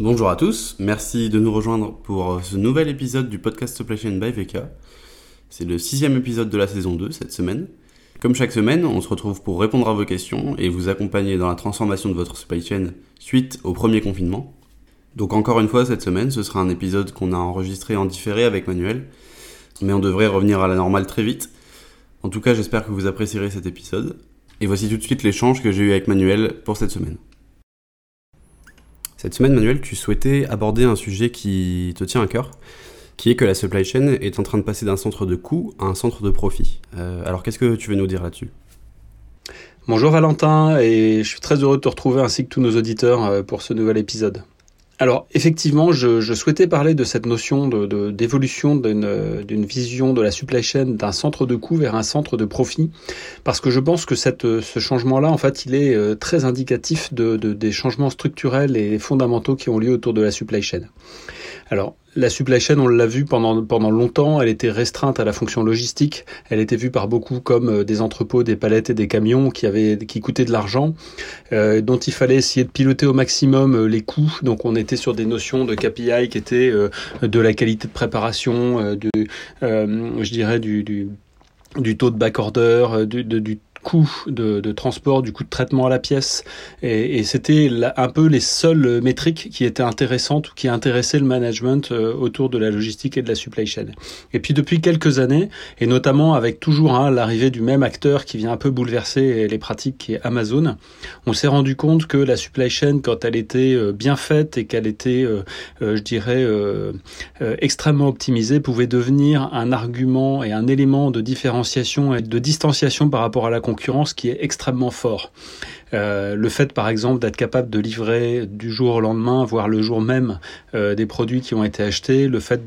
Bonjour à tous, merci de nous rejoindre pour ce nouvel épisode du podcast Supply Chain by VK. C'est le sixième épisode de la saison 2 cette semaine. Comme chaque semaine, on se retrouve pour répondre à vos questions et vous accompagner dans la transformation de votre supply chain suite au premier confinement. Donc encore une fois, cette semaine, ce sera un épisode qu'on a enregistré en différé avec Manuel, mais on devrait revenir à la normale très vite. En tout cas, j'espère que vous apprécierez cet épisode. Et voici tout de suite l'échange que j'ai eu avec Manuel pour cette semaine. Cette semaine, Manuel, tu souhaitais aborder un sujet qui te tient à cœur, qui est que la supply chain est en train de passer d'un centre de coût à un centre de profit. Euh, alors qu'est-ce que tu veux nous dire là-dessus? Bonjour Valentin, et je suis très heureux de te retrouver ainsi que tous nos auditeurs euh, pour ce nouvel épisode. Alors effectivement, je, souhaitais parler de cette notion d'évolution de, d'une vision de la supply chain d'un centre de coût vers un centre de profit, parce que je pense que cette, ce changement-là, en fait, il est euh, très indicatif de, des changements structurels et fondamentaux qui ont lieu autour de la supply chain. Alors, la supply chain, on l'a vu pendant, pendant longtemps, elle était restreinte à la fonction logistique. Elle était vue par beaucoup comme euh, des entrepôts, des palettes et des camions qui, avaient, qui coûtaient de l'argent, euh, dont il fallait essayer de piloter au maximum euh, les coûts. Donc on était sur des notions de KPI qui étaient de la qualité de préparation, du, je dirais du, du, taux de backorder, du, du coût de, transport, du coût de traitement à la pièce. Et, et c'était un peu les seules métriques qui étaient intéressantes ou qui intéressaient le management euh, autour de la logistique et de la supply chain. Et puis depuis quelques années, et notamment avec toujours hein, l'arrivée du même acteur qui vient un peu bouleverser les pratiques, qui est Amazon, on s'est rendu compte que la supply chain, quand elle était euh, bien faite et qu'elle était, euh, je dirais, extrêmement optimisée, pouvait devenir un argument et un élément de différenciation et de distanciation par rapport à la concurrence concurrence qui est extrêmement fort. Euh, le fait, par exemple, d'être capable de livrer du jour au lendemain, voire le jour même, euh, des produits qui ont été achetés, le fait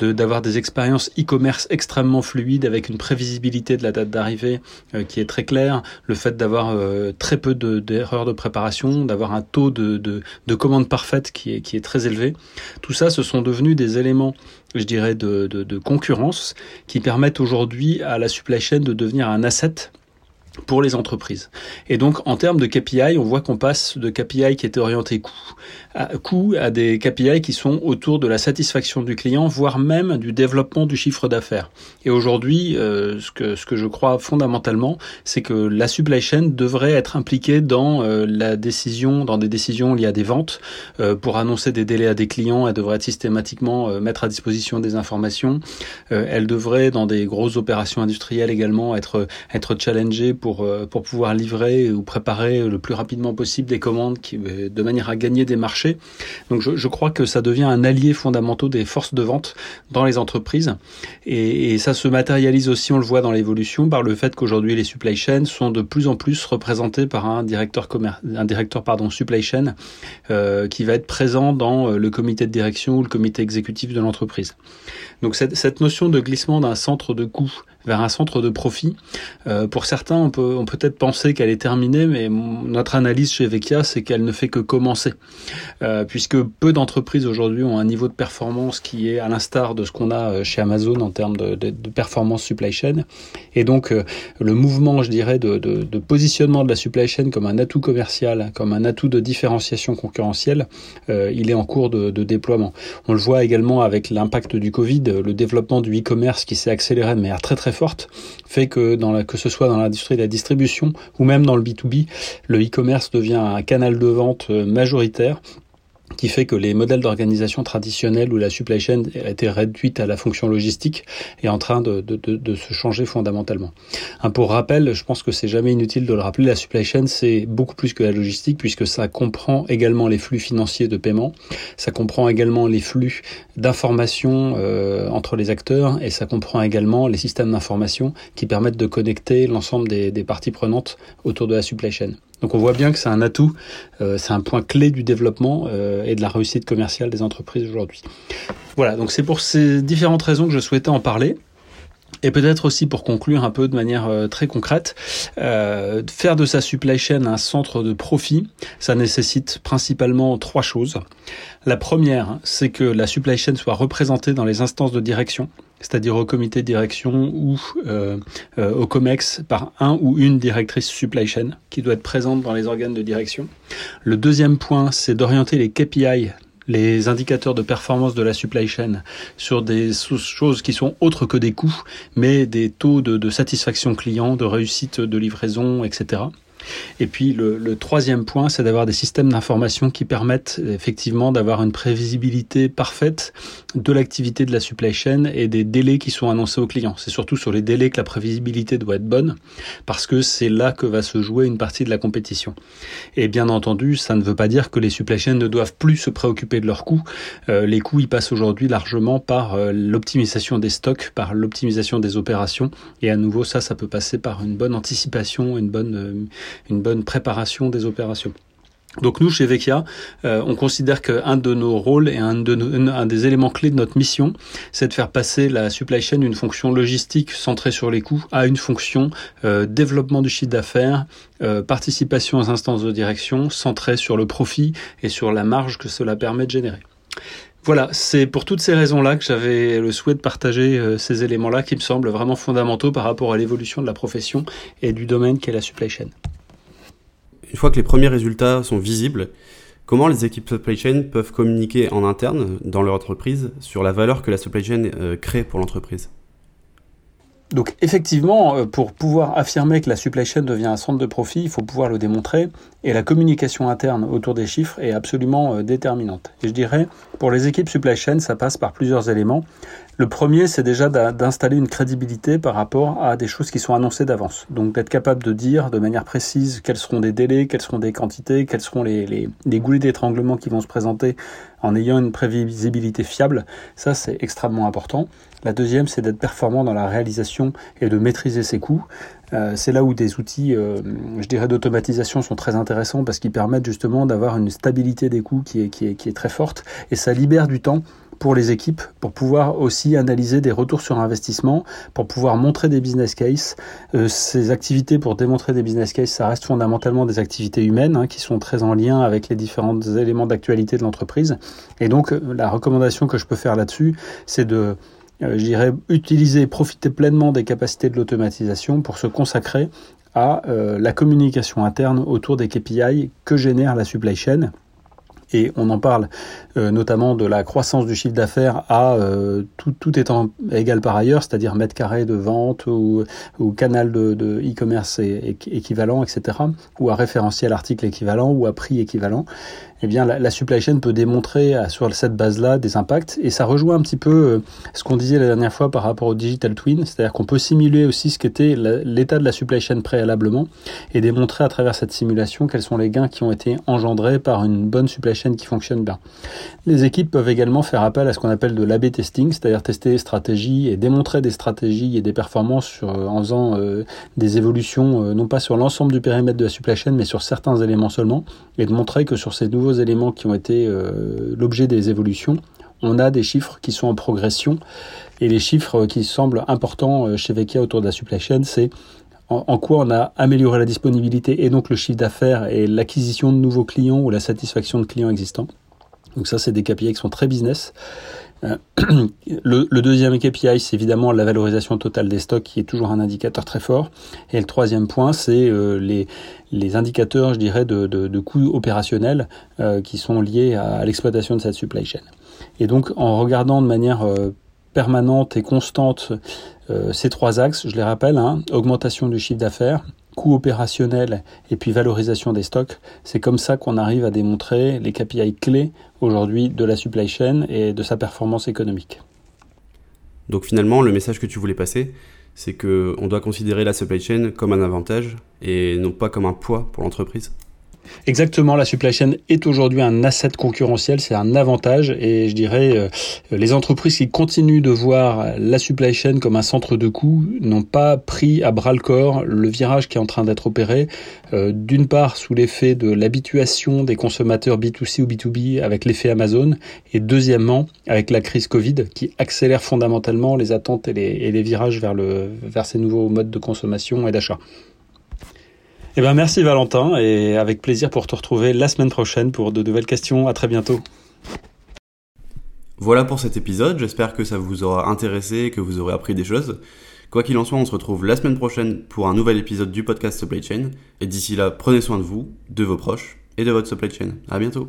d'avoir des expériences e-commerce extrêmement fluides avec une prévisibilité de la date d'arrivée euh, qui est très claire, le fait d'avoir très peu d'erreurs de, préparation, d'avoir un taux de, de, de commande parfaite qui est, très élevé, tout ça, ce sont devenus des éléments je dirais, de, de concurrence qui permettent aujourd'hui à la supply chain de devenir un asset pour les entreprises. Et donc, en termes de KPI, on voit qu'on passe de KPI qui étaient orientés coût à, coût à des KPI qui sont autour de la satisfaction du client, voire même du développement du chiffre d'affaires. Et aujourd'hui, euh, ce, que, ce que je crois fondamentalement, c'est que la supply chain devrait être impliquée dans euh, la décision, dans des décisions liées à des ventes, euh, pour annoncer des délais à des clients, elle devrait systématiquement mettre à disposition des informations. elle devrait, dans des grosses opérations industrielles également, être, être challengée pour, euh, pour pouvoir livrer ou préparer le plus rapidement possible des commandes euh, de manière à gagner des marchés. Donc je, crois que ça devient un allié fondamental des forces de vente dans les entreprises. Et, ça se matérialise aussi, on le voit dans l'évolution, par le fait qu'aujourd'hui les supply chains sont de plus en plus représentés par un directeur, un directeur pardon, supply chain euh, qui va être présent dans le comité de direction ou le comité exécutif de l'entreprise. Donc cette notion de glissement d'un centre de coût vers un centre de profit. Euh, pour certains, on peut on peut être penser qu'elle est terminée, mais notre analyse chez Vecchia, c'est qu'elle ne fait que commencer, euh, puisque peu d'entreprises aujourd'hui ont un niveau de performance qui est à l'instar de ce qu'on a euh, chez Amazon en termes de, performance supply chain, et donc le mouvement, je dirais, de, de, positionnement de la supply chain comme un atout commercial, comme un atout de différenciation concurrentielle, il est en cours de, déploiement. On le voit également avec l'impact du Covid, le développement du e-commerce qui s'est accéléré de manière très très forte, fait que, dans la, que ce soit dans l'industrie de la distribution ou même dans le B2B, le e-commerce devient un canal de vente euh, majoritaire qui fait que les modèles d'organisation traditionnels où la supply chain a été réduite à la fonction logistique est en train de, se changer fondamentalement. Un pour rappel, je pense que c'est jamais inutile de le rappeler, la supply chain c'est beaucoup plus que la logistique puisque ça comprend également les flux financiers de paiement, ça comprend également les flux d'information euh, entre les acteurs et ça comprend également les systèmes d'information qui permettent de connecter l'ensemble des parties prenantes autour de la supply chain. Donc on voit bien que c'est un atout, euh, c'est un point clé du développement euh, et de la réussite commerciale des entreprises aujourd'hui. Voilà, donc c'est pour ces différentes raisons que je souhaitais en parler. Et peut-être aussi pour conclure un peu de manière euh, très concrète, euh, faire de sa supply chain un centre de profit, ça nécessite principalement trois choses. La première, c'est que la supply chain soit représentée dans les instances de direction, c'est-à-dire au comité de direction ou euh, au COMEX par un ou une directrice supply chain qui doit être présente dans les organes de direction. Le deuxième point, c'est d'orienter les KPI les indicateurs de performance de la supply chain sur des choses qui sont autres que des coûts, mais des taux de, satisfaction client, de réussite de livraison, etc. Et puis le, troisième point, c'est d'avoir des systèmes d'information qui permettent effectivement d'avoir une prévisibilité parfaite de l'activité de la supply chain et des délais qui sont annoncés aux clients. C'est surtout sur les délais que la prévisibilité doit être bonne parce que c'est là que va se jouer une partie de la compétition. Et bien entendu, ça ne veut pas dire que les supply chains ne doivent plus se préoccuper de leurs coûts. Euh, les coûts, ils passent aujourd'hui largement par euh, l'optimisation des stocks, par l'optimisation des opérations. Et à nouveau, ça, ça peut passer par une bonne anticipation, une bonne euh, une bonne préparation des opérations. Donc nous, chez Vecchia, euh, on considère qu'un de nos rôles et un, de un des éléments clés de notre mission, c'est de faire passer la supply chain d'une fonction logistique centrée sur les coûts à une fonction euh, développement du chiffre d'affaires, euh, participation aux instances de direction centrée sur le profit et sur la marge que cela permet de générer. Voilà, c'est pour toutes ces raisons-là que j'avais le souhait de partager ces éléments-là qui me semblent vraiment fondamentaux par rapport à l'évolution de la profession et du domaine qu'est la supply chain. Une fois que les premiers résultats sont visibles, comment les équipes supply chain peuvent communiquer en interne dans leur entreprise sur la valeur que la supply chain euh, crée pour l'entreprise? Donc effectivement, euh, pour pouvoir affirmer que la supply chain devient un centre de profit, il faut pouvoir le démontrer. Et la communication interne autour des chiffres est absolument euh, déterminante. Et je dirais, pour les équipes supply chain, ça passe par plusieurs éléments. Le premier, c'est déjà d'installer une crédibilité par rapport à des choses qui sont annoncées d'avance. Donc d'être capable de dire de manière précise quels seront des délais, quelles seront des quantités, quels seront les, les, les goulets d'étranglement qui vont se présenter en ayant une prévisibilité fiable. Ça, c'est extrêmement important. La deuxième, c'est d'être performant dans la réalisation et de maîtriser ses coûts. Euh, c'est là où des outils, euh, je dirais, d'automatisation sont très intéressants parce qu'ils permettent justement d'avoir une stabilité des coûts qui est, qui est, qui est très forte et ça libère du temps pour les équipes, pour pouvoir aussi analyser des retours sur investissement, pour pouvoir montrer des business cases. Euh, ces activités pour démontrer des business cases, ça reste fondamentalement des activités humaines hein, qui sont très en lien avec les différents éléments d'actualité de l'entreprise. Et donc, euh, la recommandation que je peux faire là-dessus, c'est de euh, je dirais, utiliser, profiter pleinement des capacités de l'automatisation pour se consacrer à la communication interne autour des KPI que génère la supply chain et on en parle euh, notamment de la croissance du chiffre d'affaires à euh, tout, tout, étant égal par ailleurs, c'est-à-dire mètre carré de vente ou, canal de e-commerce équivalent, etc., ou à référentiel article équivalent ou à prix équivalent eh bien la, supply chain peut démontrer euh, sur cette base-là des impacts. Et ça rejoint un petit peu ce qu'on disait la dernière fois par rapport au digital twin, c'est-à-dire qu'on peut simuler aussi ce qu'était l'état de la supply chain préalablement et démontrer à travers cette simulation quels sont les gains qui ont été engendrés par une bonne supply chain qui fonctionne bien. Les équipes peuvent également faire appel à ce qu'on appelle de l'AB testing, c'est-à-dire tester des stratégies et démontrer des stratégies et des performances sur, euh, en faisant des évolutions, non pas sur l'ensemble du périmètre de la supply chain, mais sur certains éléments seulement, et de montrer que sur ces nouveaux éléments qui ont été euh, l'objet des évolutions, on a des chiffres qui sont en progression. Et les chiffres qui semblent importants euh, chez Vekia autour de la supply chain, c'est en, quoi on a amélioré la disponibilité et donc le chiffre d'affaires et l'acquisition de nouveaux clients ou la satisfaction de clients existants. Donc ça, c'est des KPI qui sont très business. Euh, le, deuxième KPI, c'est évidemment la valorisation totale des stocks, qui est toujours un indicateur très fort. Et le troisième point, c'est euh, les, indicateurs, je dirais, de, de, coûts opérationnels euh, qui sont liés à, l'exploitation de cette supply chain. Et donc, en regardant de manière permanente et constante ces trois axes, je les rappelle, hein, augmentation du chiffre d'affaires, coût opérationnel et puis valorisation des stocks, c'est comme ça qu'on arrive à démontrer les KPI clés aujourd'hui de la supply chain et de sa performance économique. Donc finalement, le message que tu voulais passer, c'est qu'on doit considérer la supply chain comme un avantage et non pas comme un poids pour l'entreprise? Exactement, la supply chain est aujourd'hui un asset concurrentiel, c'est un avantage et je dirais euh, les entreprises qui continuent de voir la supply chain comme un centre de coût n'ont pas pris à bras le corps le virage qui est en train d'être opéré, euh, d'une part sous l'effet de l'habituation des consommateurs B2C ou B2B avec l'effet Amazon et deuxièmement avec la crise Covid qui accélère fondamentalement les attentes et les, virages vers, le, vers ces nouveaux modes de consommation et d'achat. Eh ben merci Valentin et avec plaisir pour te retrouver la semaine prochaine pour de nouvelles questions. À très bientôt. Voilà pour cet épisode, j'espère que ça vous aura intéressé, que vous aurez appris des choses. Quoi qu'il en soit, on se retrouve la semaine prochaine pour un nouvel épisode du podcast Supply Chain. Et d'ici là, prenez soin de vous, de vos proches et de votre supply chain. À bientôt.